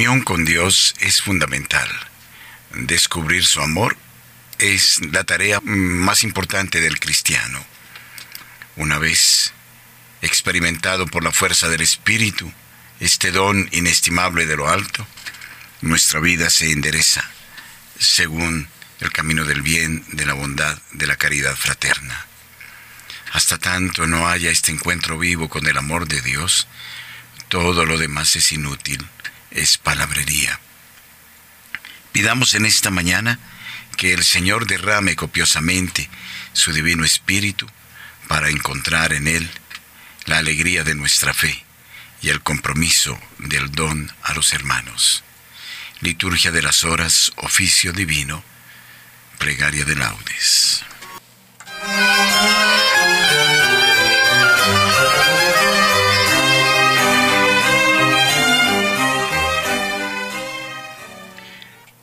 comunión con Dios es fundamental. Descubrir su amor es la tarea más importante del cristiano. Una vez experimentado por la fuerza del Espíritu, este don inestimable de lo alto, nuestra vida se endereza según el camino del bien, de la bondad, de la caridad fraterna. Hasta tanto no haya este encuentro vivo con el amor de Dios, todo lo demás es inútil, es palabrería. Pidamos en esta mañana que el Señor derrame copiosamente su divino espíritu para encontrar en Él la alegría de nuestra fe y el compromiso del don a los hermanos. Liturgia de las horas, oficio divino, plegaria de laudes.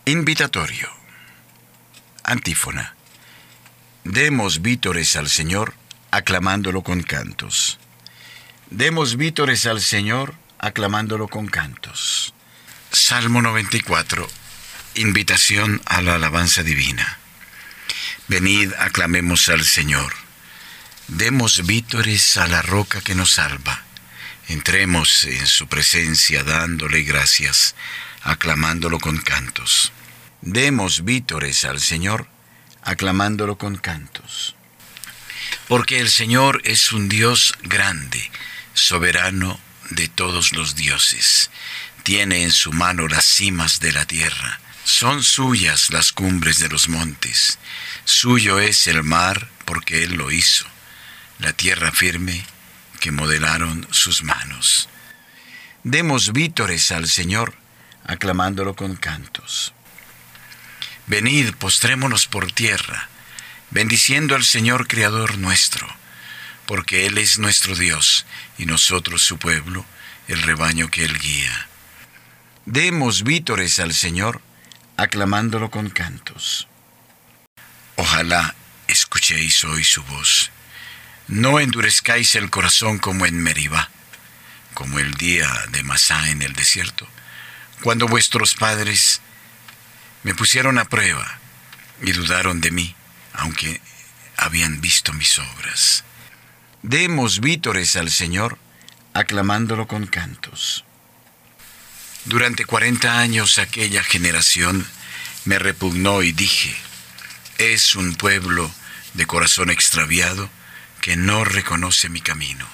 Invitatorio. Antífona. Demos vítores al Señor, aclamándolo con cantos. Demos vítores al Señor, aclamándolo con cantos. Salmo 94. Invitación a la alabanza divina. Venid, aclamemos al Señor. Demos vítores a la roca que nos salva. Entremos en su presencia dándole gracias, aclamándolo con cantos. Demos vítores al Señor, aclamándolo con cantos. Porque el Señor es un Dios grande, soberano de todos los dioses. Tiene en su mano las cimas de la tierra. Son suyas las cumbres de los montes. Suyo es el mar porque Él lo hizo. La tierra firme que modelaron sus manos. Demos vítores al Señor, aclamándolo con cantos. Venid, postrémonos por tierra, bendiciendo al Señor Creador nuestro porque Él es nuestro Dios y nosotros su pueblo, el rebaño que Él guía. Demos vítores al Señor, aclamándolo con cantos. Ojalá escuchéis hoy su voz. No endurezcáis el corazón como en Meribá, como el día de Masá en el desierto, cuando vuestros padres me pusieron a prueba y dudaron de mí, aunque habían visto mis obras. Demos vítores al Señor, aclamándolo con cantos. Durante cuarenta años aquella generación me repugnó y dije, es un pueblo de corazón extraviado que no reconoce mi camino.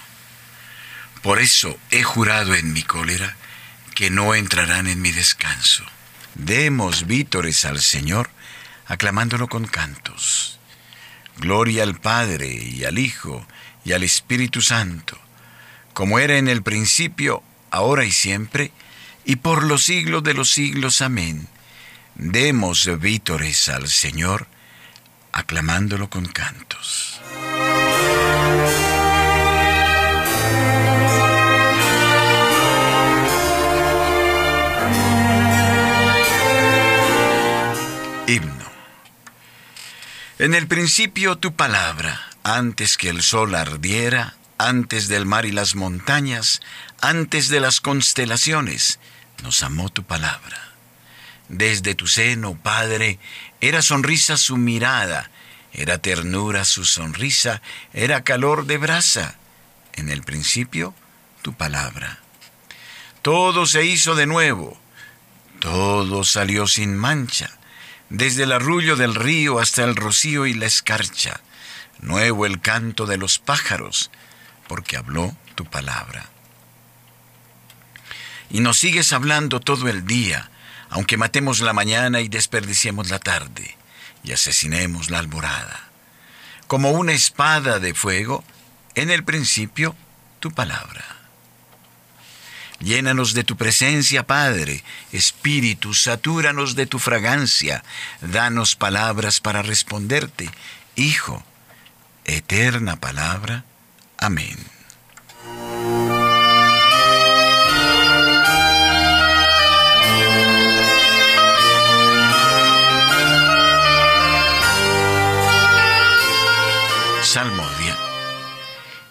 Por eso he jurado en mi cólera que no entrarán en mi descanso. Demos vítores al Señor, aclamándolo con cantos. Gloria al Padre y al Hijo y al Espíritu Santo, como era en el principio, ahora y siempre, y por los siglos de los siglos. Amén. Demos vítores al Señor, aclamándolo con cantos. Himno. En el principio tu palabra antes que el sol ardiera, antes del mar y las montañas, antes de las constelaciones, nos amó tu palabra. Desde tu seno, Padre, era sonrisa su mirada, era ternura su sonrisa, era calor de brasa. En el principio, tu palabra. Todo se hizo de nuevo, todo salió sin mancha, desde el arrullo del río hasta el rocío y la escarcha nuevo el canto de los pájaros, porque habló tu palabra. Y nos sigues hablando todo el día, aunque matemos la mañana y desperdiciemos la tarde, y asesinemos la alborada. Como una espada de fuego, en el principio, tu palabra. Llénanos de tu presencia, Padre, Espíritu, satúranos de tu fragancia, danos palabras para responderte, Hijo, eterna palabra. Amén. Salmodia.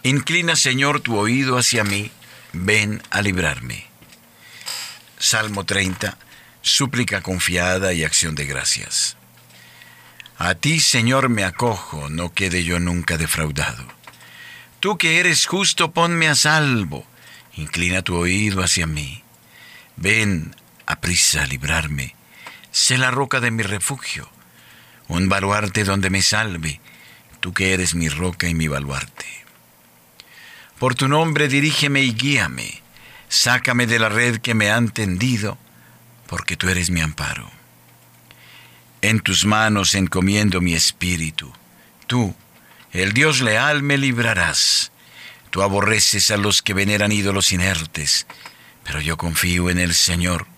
Inclina, Señor, tu oído hacia mí, ven a librarme. Salmo 30, súplica confiada y acción de gracias. A ti, Señor, me acojo, no quede yo nunca defraudado. Tú que eres justo, ponme a salvo, inclina tu oído hacia mí. Ven, aprisa a librarme, sé la roca de mi refugio, un baluarte donde me salve, tú que eres mi roca y mi baluarte. Por tu nombre dirígeme y guíame, sácame de la red que me han tendido, porque tú eres mi amparo. En tus manos encomiendo mi espíritu. Tú, el Dios leal, me librarás. Tú aborreces a los que veneran ídolos inertes, pero yo confío en el Señor.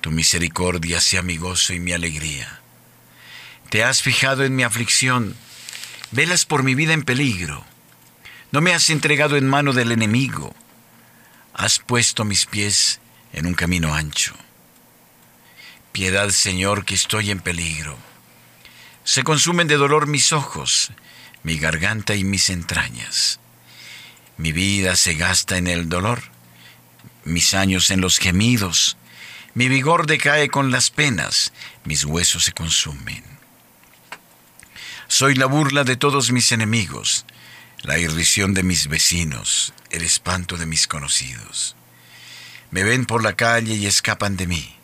Tu misericordia sea mi gozo y mi alegría. Te has fijado en mi aflicción, velas por mi vida en peligro. No me has entregado en mano del enemigo. Has puesto mis pies en un camino ancho. Piedad, Señor, que estoy en peligro. Se consumen de dolor mis ojos, mi garganta y mis entrañas. Mi vida se gasta en el dolor, mis años en los gemidos. Mi vigor decae con las penas, mis huesos se consumen. Soy la burla de todos mis enemigos, la irrisión de mis vecinos, el espanto de mis conocidos. Me ven por la calle y escapan de mí.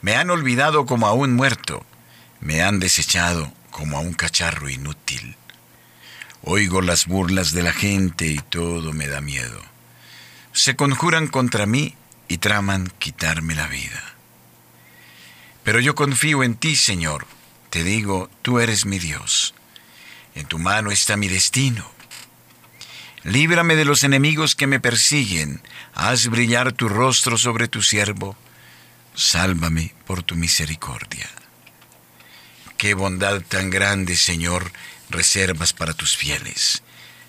Me han olvidado como a un muerto, me han desechado como a un cacharro inútil. Oigo las burlas de la gente y todo me da miedo. Se conjuran contra mí y traman quitarme la vida. Pero yo confío en ti, Señor. Te digo, tú eres mi Dios. En tu mano está mi destino. Líbrame de los enemigos que me persiguen. Haz brillar tu rostro sobre tu siervo sálvame por tu misericordia. Qué bondad tan grande, Señor, reservas para tus fieles,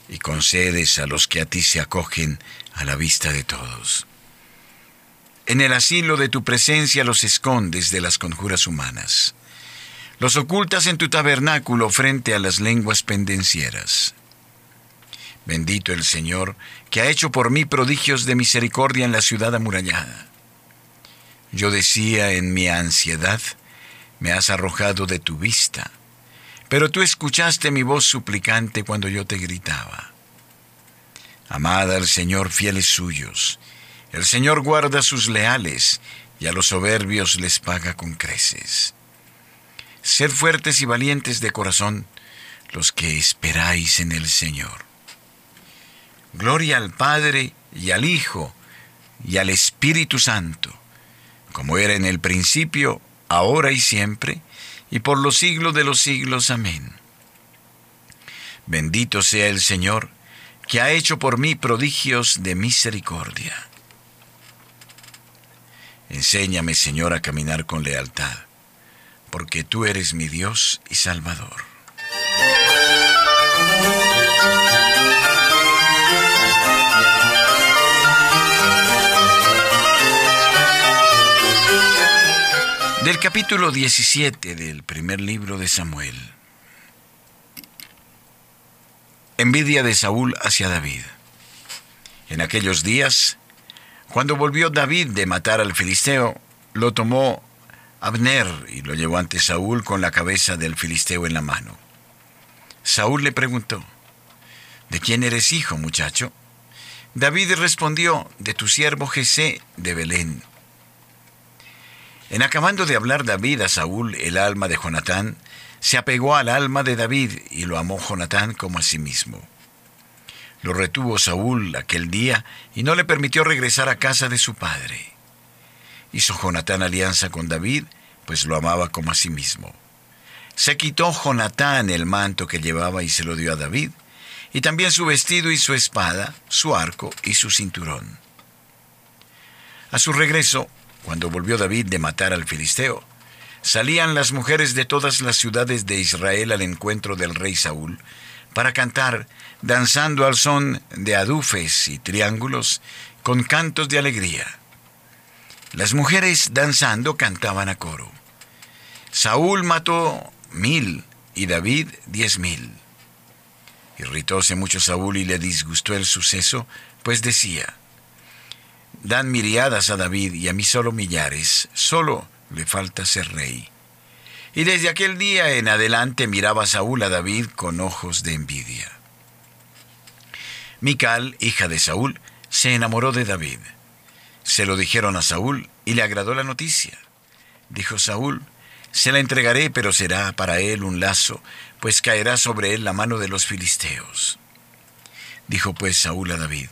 y concedes a los que a ti se acogen a la vista de todos. En el asilo de tu presencia los escondes de las conjuras humanas. Los ocultas en tu tabernáculo frente a las lenguas pendencieras. Bendito el Señor, que ha hecho por mí prodigios de misericordia en la ciudad amurallada. Yo decía en mi ansiedad, me has arrojado de tu vista, pero tú escuchaste mi voz suplicante cuando yo te gritaba. Amada al Señor fieles suyos, el Señor guarda sus leales y a los soberbios les paga con creces. Sed fuertes y valientes de corazón los que esperáis en el Señor. Gloria al Padre y al Hijo y al Espíritu Santo como era en el principio, ahora y siempre, y por los siglos de los siglos. Amén. Bendito sea el Señor, que ha hecho por mí prodigios de misericordia. Enséñame, Señor, a caminar con lealtad, porque tú eres mi Dios y Salvador. Del capítulo 17 del primer libro de Samuel. Envidia de Saúl hacia David. En aquellos días, cuando volvió David de matar al filisteo, lo tomó Abner y lo llevó ante Saúl con la cabeza del filisteo en la mano. Saúl le preguntó, ¿De quién eres hijo, muchacho? David respondió, de tu siervo Jesé de Belén. En acabando de hablar David a Saúl, el alma de Jonatán se apegó al alma de David y lo amó Jonatán como a sí mismo. Lo retuvo Saúl aquel día y no le permitió regresar a casa de su padre. Hizo Jonatán alianza con David, pues lo amaba como a sí mismo. Se quitó Jonatán el manto que llevaba y se lo dio a David, y también su vestido y su espada, su arco y su cinturón. A su regreso, cuando volvió David de matar al filisteo, salían las mujeres de todas las ciudades de Israel al encuentro del rey Saúl para cantar, danzando al son de adufes y triángulos, con cantos de alegría. Las mujeres danzando cantaban a coro. Saúl mató mil y David diez mil. Irritóse mucho Saúl y le disgustó el suceso, pues decía, dan miriadas a David y a mí solo millares, solo le falta ser rey. Y desde aquel día en adelante miraba Saúl a David con ojos de envidia. Mical, hija de Saúl, se enamoró de David. Se lo dijeron a Saúl y le agradó la noticia. Dijo Saúl, se la entregaré, pero será para él un lazo, pues caerá sobre él la mano de los filisteos. Dijo pues Saúl a David,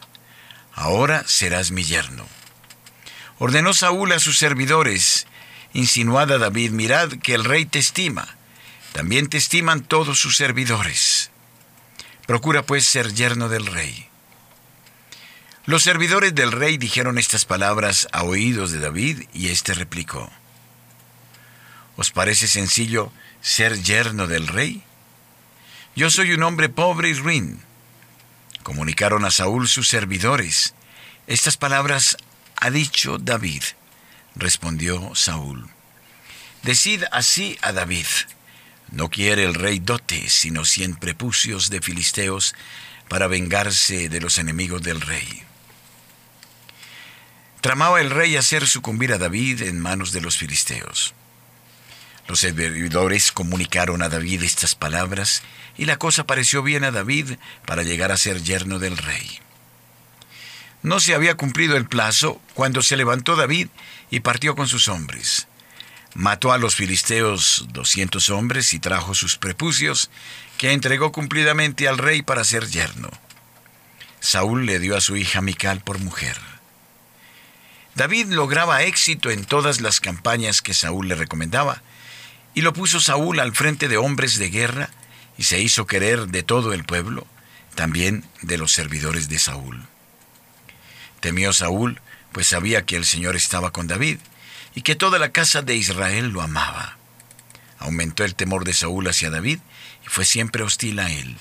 ahora serás mi yerno. Ordenó Saúl a sus servidores, insinuada David, mirad que el rey te estima, también te estiman todos sus servidores. Procura pues ser yerno del rey. Los servidores del rey dijeron estas palabras a oídos de David y éste replicó, ¿Os parece sencillo ser yerno del rey? Yo soy un hombre pobre y ruin. Comunicaron a Saúl sus servidores. Estas palabras ha dicho David. Respondió Saúl. Decid así a David. No quiere el rey dote, sino cien prepucios de filisteos para vengarse de los enemigos del rey. Tramaba el rey hacer sucumbir a David en manos de los filisteos. Los servidores comunicaron a David estas palabras y la cosa pareció bien a David para llegar a ser yerno del rey. No se había cumplido el plazo cuando se levantó David y partió con sus hombres. Mató a los filisteos doscientos hombres y trajo sus prepucios, que entregó cumplidamente al rey para ser yerno. Saúl le dio a su hija Mical por mujer. David lograba éxito en todas las campañas que Saúl le recomendaba, y lo puso Saúl al frente de hombres de guerra, y se hizo querer de todo el pueblo, también de los servidores de Saúl. Temió Saúl, pues sabía que el Señor estaba con David y que toda la casa de Israel lo amaba. Aumentó el temor de Saúl hacia David y fue siempre hostil a él.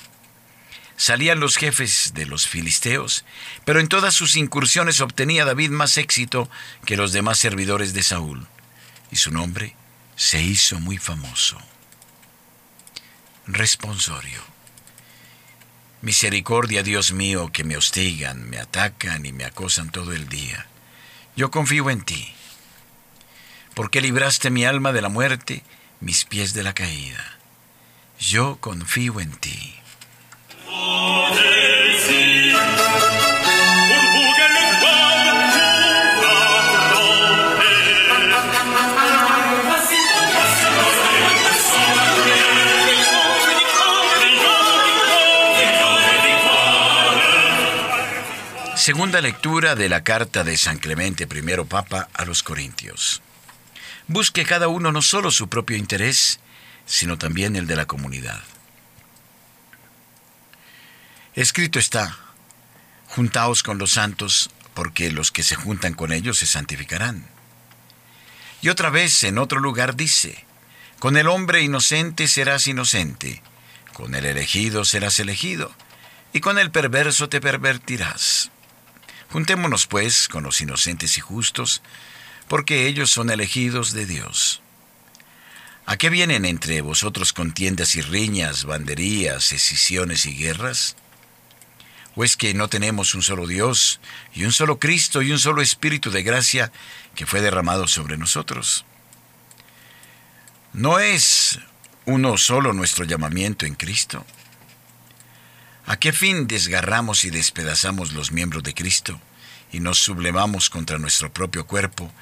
Salían los jefes de los filisteos, pero en todas sus incursiones obtenía David más éxito que los demás servidores de Saúl, y su nombre se hizo muy famoso. Responsorio. Misericordia, Dios mío, que me hostigan, me atacan y me acosan todo el día. Yo confío en ti. Porque libraste mi alma de la muerte, mis pies de la caída. Yo confío en ti. Segunda lectura de la carta de San Clemente I Papa a los Corintios. Busque cada uno no solo su propio interés, sino también el de la comunidad. Escrito está, juntaos con los santos, porque los que se juntan con ellos se santificarán. Y otra vez en otro lugar dice, con el hombre inocente serás inocente, con el elegido serás elegido, y con el perverso te pervertirás. Juntémonos, pues, con los inocentes y justos, porque ellos son elegidos de Dios. ¿A qué vienen entre vosotros contiendas y riñas, banderías, escisiones y guerras? ¿O es que no tenemos un solo Dios y un solo Cristo y un solo Espíritu de gracia que fue derramado sobre nosotros? ¿No es uno solo nuestro llamamiento en Cristo? ¿A qué fin desgarramos y despedazamos los miembros de Cristo y nos sublevamos contra nuestro propio cuerpo,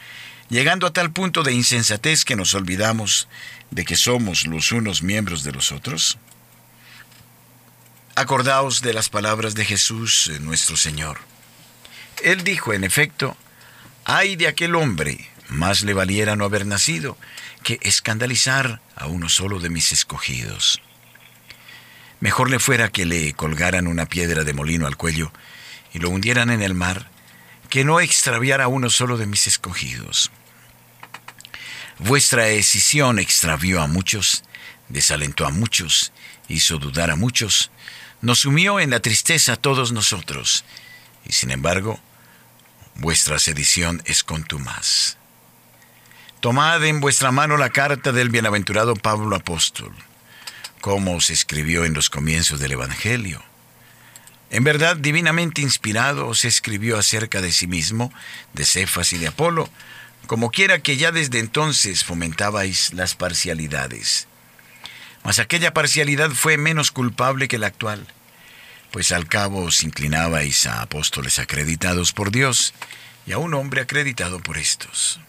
llegando a tal punto de insensatez que nos olvidamos de que somos los unos miembros de los otros? Acordaos de las palabras de Jesús, eh, nuestro Señor. Él dijo, en efecto, ay de aquel hombre, más le valiera no haber nacido, que escandalizar a uno solo de mis escogidos. Mejor le fuera que le colgaran una piedra de molino al cuello y lo hundieran en el mar, que no extraviara a uno solo de mis escogidos. Vuestra decisión extravió a muchos, desalentó a muchos, hizo dudar a muchos, nos sumió en la tristeza a todos nosotros, y sin embargo, vuestra sedición es contumaz. Tomad en vuestra mano la carta del bienaventurado Pablo Apóstol como se escribió en los comienzos del Evangelio. En verdad, divinamente inspirado, os escribió acerca de sí mismo, de Cefas y de Apolo, como quiera que ya desde entonces fomentabais las parcialidades. Mas aquella parcialidad fue menos culpable que la actual, pues al cabo os inclinabais a apóstoles acreditados por Dios y a un hombre acreditado por estos.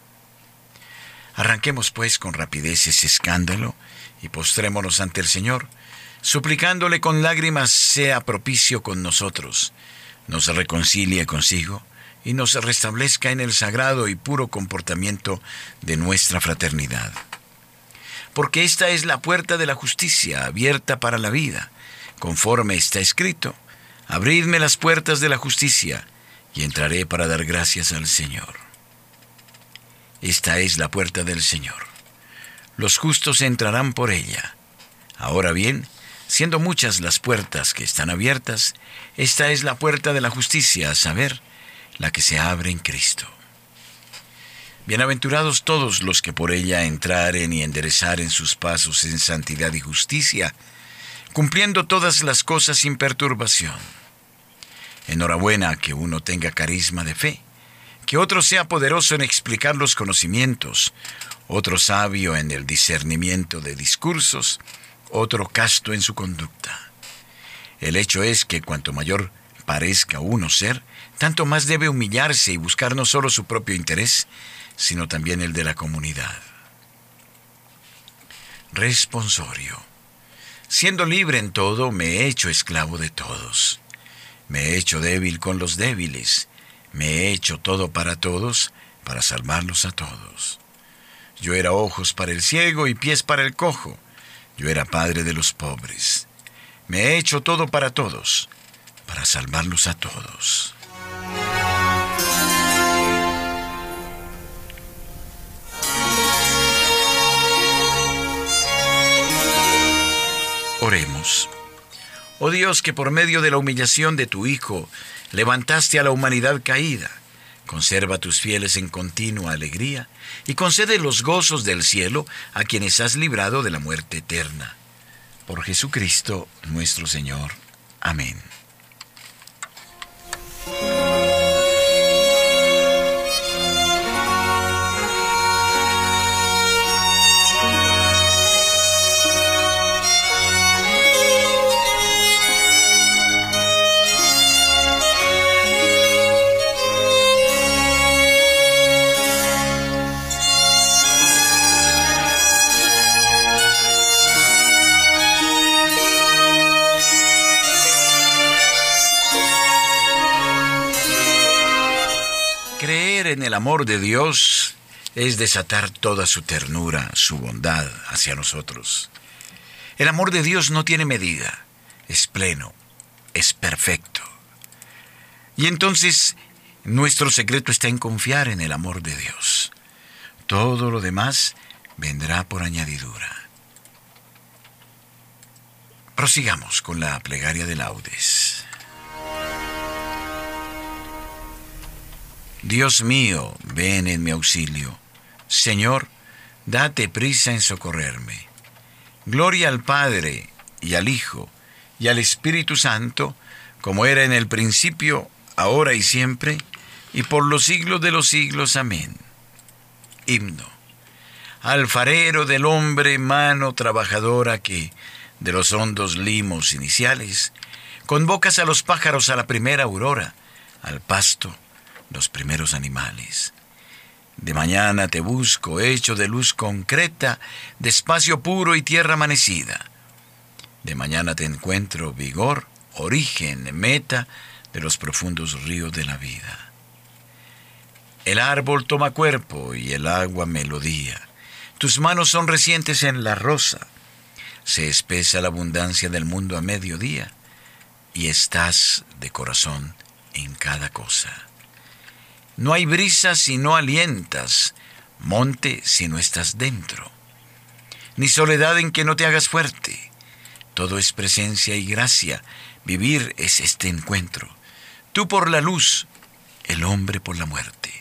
Arranquemos pues con rapidez ese escándalo y postrémonos ante el Señor, suplicándole con lágrimas sea propicio con nosotros, nos reconcilie consigo y nos restablezca en el sagrado y puro comportamiento de nuestra fraternidad. Porque esta es la puerta de la justicia abierta para la vida, conforme está escrito, abridme las puertas de la justicia y entraré para dar gracias al Señor. Esta es la puerta del Señor. Los justos entrarán por ella. Ahora bien, siendo muchas las puertas que están abiertas, esta es la puerta de la justicia, a saber, la que se abre en Cristo. Bienaventurados todos los que por ella entraren y enderezaren sus pasos en santidad y justicia, cumpliendo todas las cosas sin perturbación. Enhorabuena que uno tenga carisma de fe, que otro sea poderoso en explicar los conocimientos, otro sabio en el discernimiento de discursos, otro casto en su conducta. El hecho es que cuanto mayor parezca uno ser, tanto más debe humillarse y buscar no solo su propio interés, sino también el de la comunidad. Responsorio. Siendo libre en todo, me he hecho esclavo de todos. Me he hecho débil con los débiles. Me he hecho todo para todos, para salvarlos a todos. Yo era ojos para el ciego y pies para el cojo. Yo era padre de los pobres. Me he hecho todo para todos, para salvarlos a todos. Oremos. Oh Dios, que por medio de la humillación de tu Hijo levantaste a la humanidad caída, conserva a tus fieles en continua alegría y concede los gozos del cielo a quienes has librado de la muerte eterna. Por Jesucristo nuestro Señor. Amén. Amor de Dios es desatar toda su ternura, su bondad hacia nosotros. El amor de Dios no tiene medida, es pleno, es perfecto. Y entonces nuestro secreto está en confiar en el amor de Dios. Todo lo demás vendrá por añadidura. Prosigamos con la plegaria de laudes. Dios mío, ven en mi auxilio. Señor, date prisa en socorrerme. Gloria al Padre y al Hijo y al Espíritu Santo, como era en el principio, ahora y siempre, y por los siglos de los siglos. Amén. Himno. Alfarero del hombre, mano trabajadora que, de los hondos limos iniciales, convocas a los pájaros a la primera aurora, al pasto, los primeros animales. De mañana te busco, hecho de luz concreta, de espacio puro y tierra amanecida. De mañana te encuentro vigor, origen, meta de los profundos ríos de la vida. El árbol toma cuerpo y el agua melodía. Tus manos son recientes en la rosa. Se espesa la abundancia del mundo a mediodía y estás de corazón en cada cosa. No hay brisa si no alientas, monte si no estás dentro, ni soledad en que no te hagas fuerte. Todo es presencia y gracia, vivir es este encuentro. Tú por la luz, el hombre por la muerte.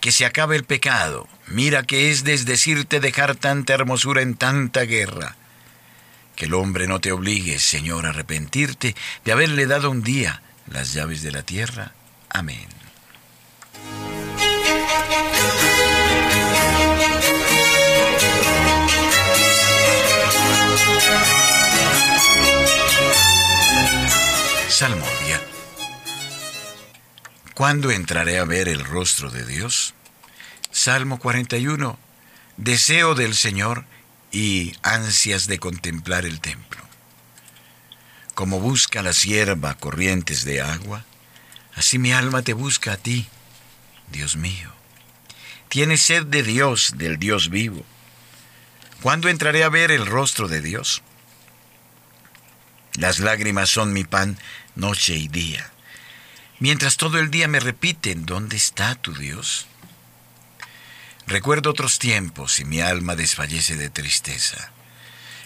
Que se acabe el pecado, mira que es desdecirte dejar tanta hermosura en tanta guerra. Que el hombre no te obligue, Señor, a arrepentirte de haberle dado un día las llaves de la tierra. Amén. Salmodia. ¿Cuándo entraré a ver el rostro de Dios? Salmo 41. Deseo del Señor y ansias de contemplar el templo. Como busca la sierva corrientes de agua, así mi alma te busca a ti, Dios mío. Tienes sed de Dios, del Dios vivo. ¿Cuándo entraré a ver el rostro de Dios? Las lágrimas son mi pan noche y día, mientras todo el día me repiten, ¿dónde está tu Dios? Recuerdo otros tiempos y mi alma desfallece de tristeza.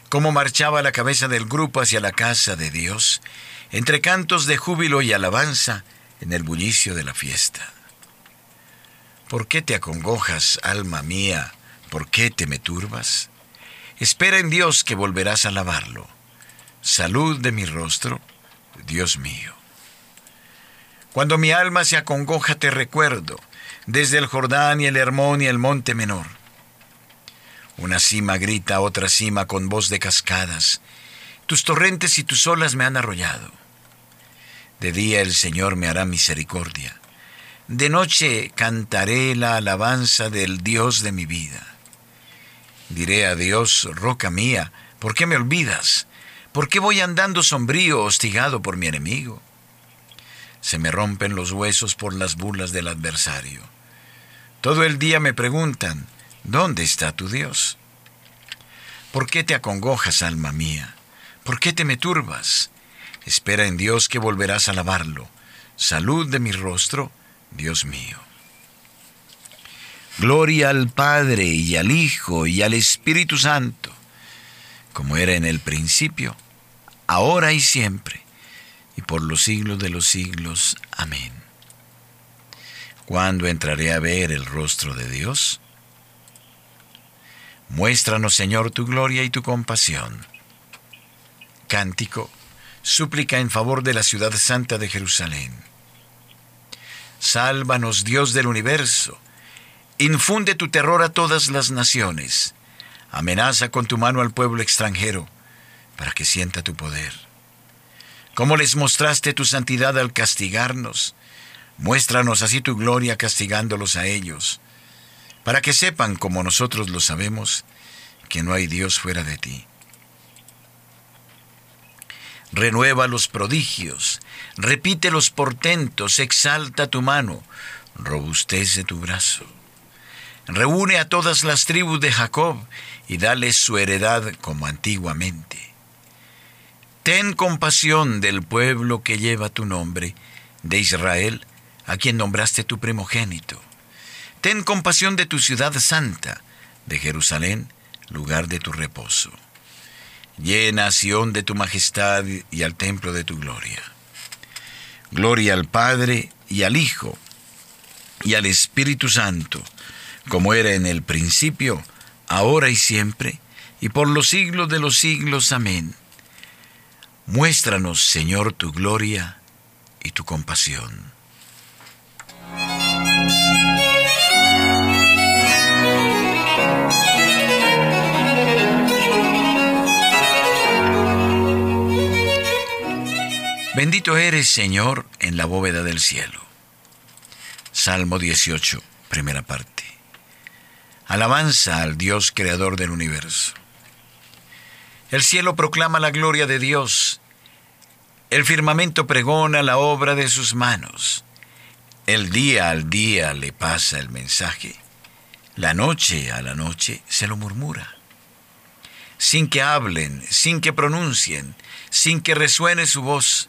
Cómo marchaba la cabeza del grupo hacia la casa de Dios, entre cantos de júbilo y alabanza en el bullicio de la fiesta. ¿Por qué te acongojas, alma mía? ¿Por qué te me turbas? Espera en Dios que volverás a alabarlo. Salud de mi rostro, Dios mío. Cuando mi alma se acongoja te recuerdo, desde el Jordán y el Hermón y el monte menor. Una cima grita a otra cima con voz de cascadas. Tus torrentes y tus olas me han arrollado. De día el Señor me hará misericordia. De noche cantaré la alabanza del Dios de mi vida. Diré a Dios, roca mía, ¿por qué me olvidas? ¿Por qué voy andando sombrío, hostigado por mi enemigo? Se me rompen los huesos por las burlas del adversario. Todo el día me preguntan, ¿dónde está tu Dios? ¿Por qué te acongojas, alma mía? ¿Por qué te me turbas? Espera en Dios que volverás a alabarlo. Salud de mi rostro, Dios mío. Gloria al Padre y al Hijo y al Espíritu Santo, como era en el principio, ahora y siempre y por los siglos de los siglos. Amén. ¿Cuándo entraré a ver el rostro de Dios? Muéstranos, Señor, tu gloria y tu compasión. Cántico, súplica en favor de la ciudad santa de Jerusalén. Sálvanos, Dios del universo. Infunde tu terror a todas las naciones. Amenaza con tu mano al pueblo extranjero, para que sienta tu poder. Como les mostraste tu santidad al castigarnos, muéstranos así tu gloria castigándolos a ellos, para que sepan, como nosotros lo sabemos, que no hay Dios fuera de ti. Renueva los prodigios, repite los portentos, exalta tu mano, robustece tu brazo. Reúne a todas las tribus de Jacob y dales su heredad como antiguamente. Ten compasión del pueblo que lleva tu nombre, de Israel, a quien nombraste tu primogénito. Ten compasión de tu ciudad santa, de Jerusalén, lugar de tu reposo. Llena Sión de tu majestad y al templo de tu gloria. Gloria al Padre y al Hijo y al Espíritu Santo, como era en el principio, ahora y siempre, y por los siglos de los siglos. Amén. Muéstranos, Señor, tu gloria y tu compasión. Bendito eres, Señor, en la bóveda del cielo. Salmo 18, primera parte. Alabanza al Dios creador del universo. El cielo proclama la gloria de Dios. El firmamento pregona la obra de sus manos. El día al día le pasa el mensaje. La noche a la noche se lo murmura. Sin que hablen, sin que pronuncien, sin que resuene su voz,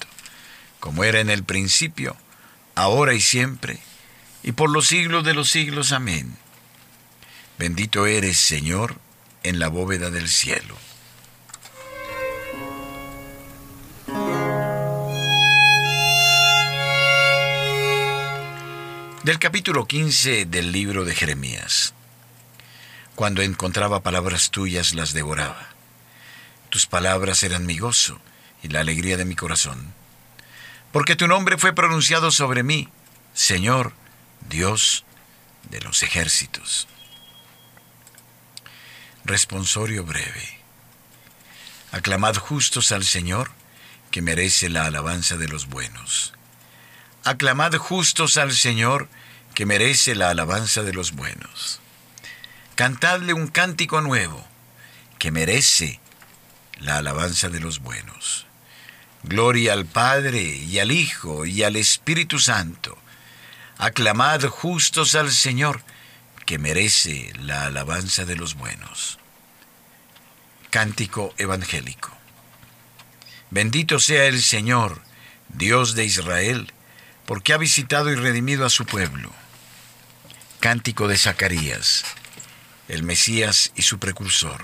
como era en el principio, ahora y siempre, y por los siglos de los siglos. Amén. Bendito eres, Señor, en la bóveda del cielo. Del capítulo 15 del libro de Jeremías. Cuando encontraba palabras tuyas las devoraba. Tus palabras eran mi gozo y la alegría de mi corazón. Porque tu nombre fue pronunciado sobre mí, Señor, Dios de los ejércitos. Responsorio breve. Aclamad justos al Señor, que merece la alabanza de los buenos. Aclamad justos al Señor, que merece la alabanza de los buenos. Cantadle un cántico nuevo, que merece la alabanza de los buenos. Gloria al Padre y al Hijo y al Espíritu Santo. Aclamad justos al Señor, que merece la alabanza de los buenos. Cántico evangélico. Bendito sea el Señor, Dios de Israel, porque ha visitado y redimido a su pueblo. Cántico de Zacarías, el Mesías y su precursor.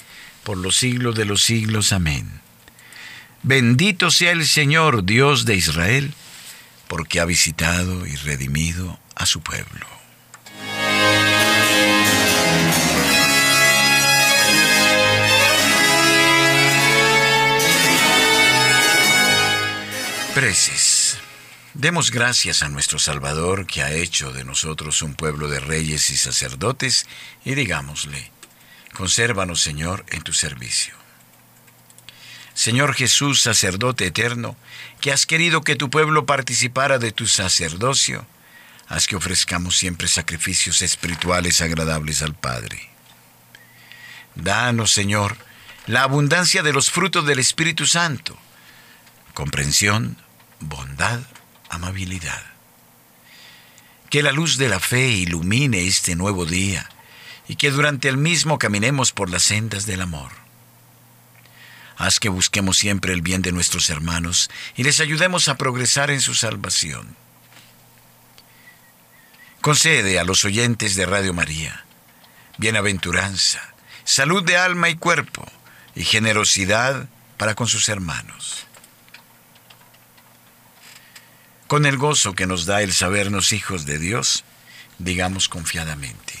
por los siglos de los siglos. Amén. Bendito sea el Señor, Dios de Israel, porque ha visitado y redimido a su pueblo. Preces. Demos gracias a nuestro Salvador que ha hecho de nosotros un pueblo de reyes y sacerdotes y digámosle, consérvanos Señor en tu servicio. Señor Jesús, sacerdote eterno, que has querido que tu pueblo participara de tu sacerdocio, haz que ofrezcamos siempre sacrificios espirituales agradables al Padre. Danos, Señor, la abundancia de los frutos del Espíritu Santo comprensión, bondad, amabilidad. Que la luz de la fe ilumine este nuevo día y que durante el mismo caminemos por las sendas del amor. Haz que busquemos siempre el bien de nuestros hermanos y les ayudemos a progresar en su salvación. Concede a los oyentes de Radio María bienaventuranza, salud de alma y cuerpo y generosidad para con sus hermanos con el gozo que nos da el sabernos hijos de Dios, digamos confiadamente,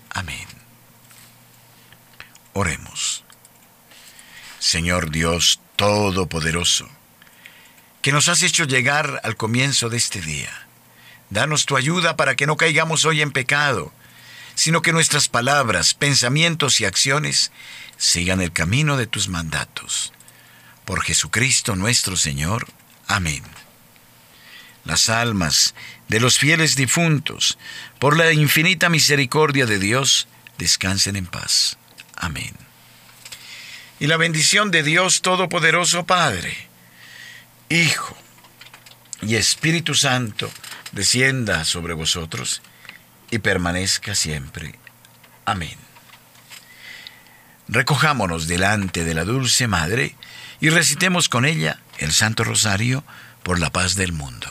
Amén. Oremos. Señor Dios Todopoderoso, que nos has hecho llegar al comienzo de este día. Danos tu ayuda para que no caigamos hoy en pecado, sino que nuestras palabras, pensamientos y acciones sigan el camino de tus mandatos. Por Jesucristo nuestro Señor. Amén. Las almas de los fieles difuntos, por la infinita misericordia de Dios, descansen en paz. Amén. Y la bendición de Dios Todopoderoso Padre, Hijo y Espíritu Santo, descienda sobre vosotros y permanezca siempre. Amén. Recojámonos delante de la dulce Madre y recitemos con ella el Santo Rosario por la paz del mundo.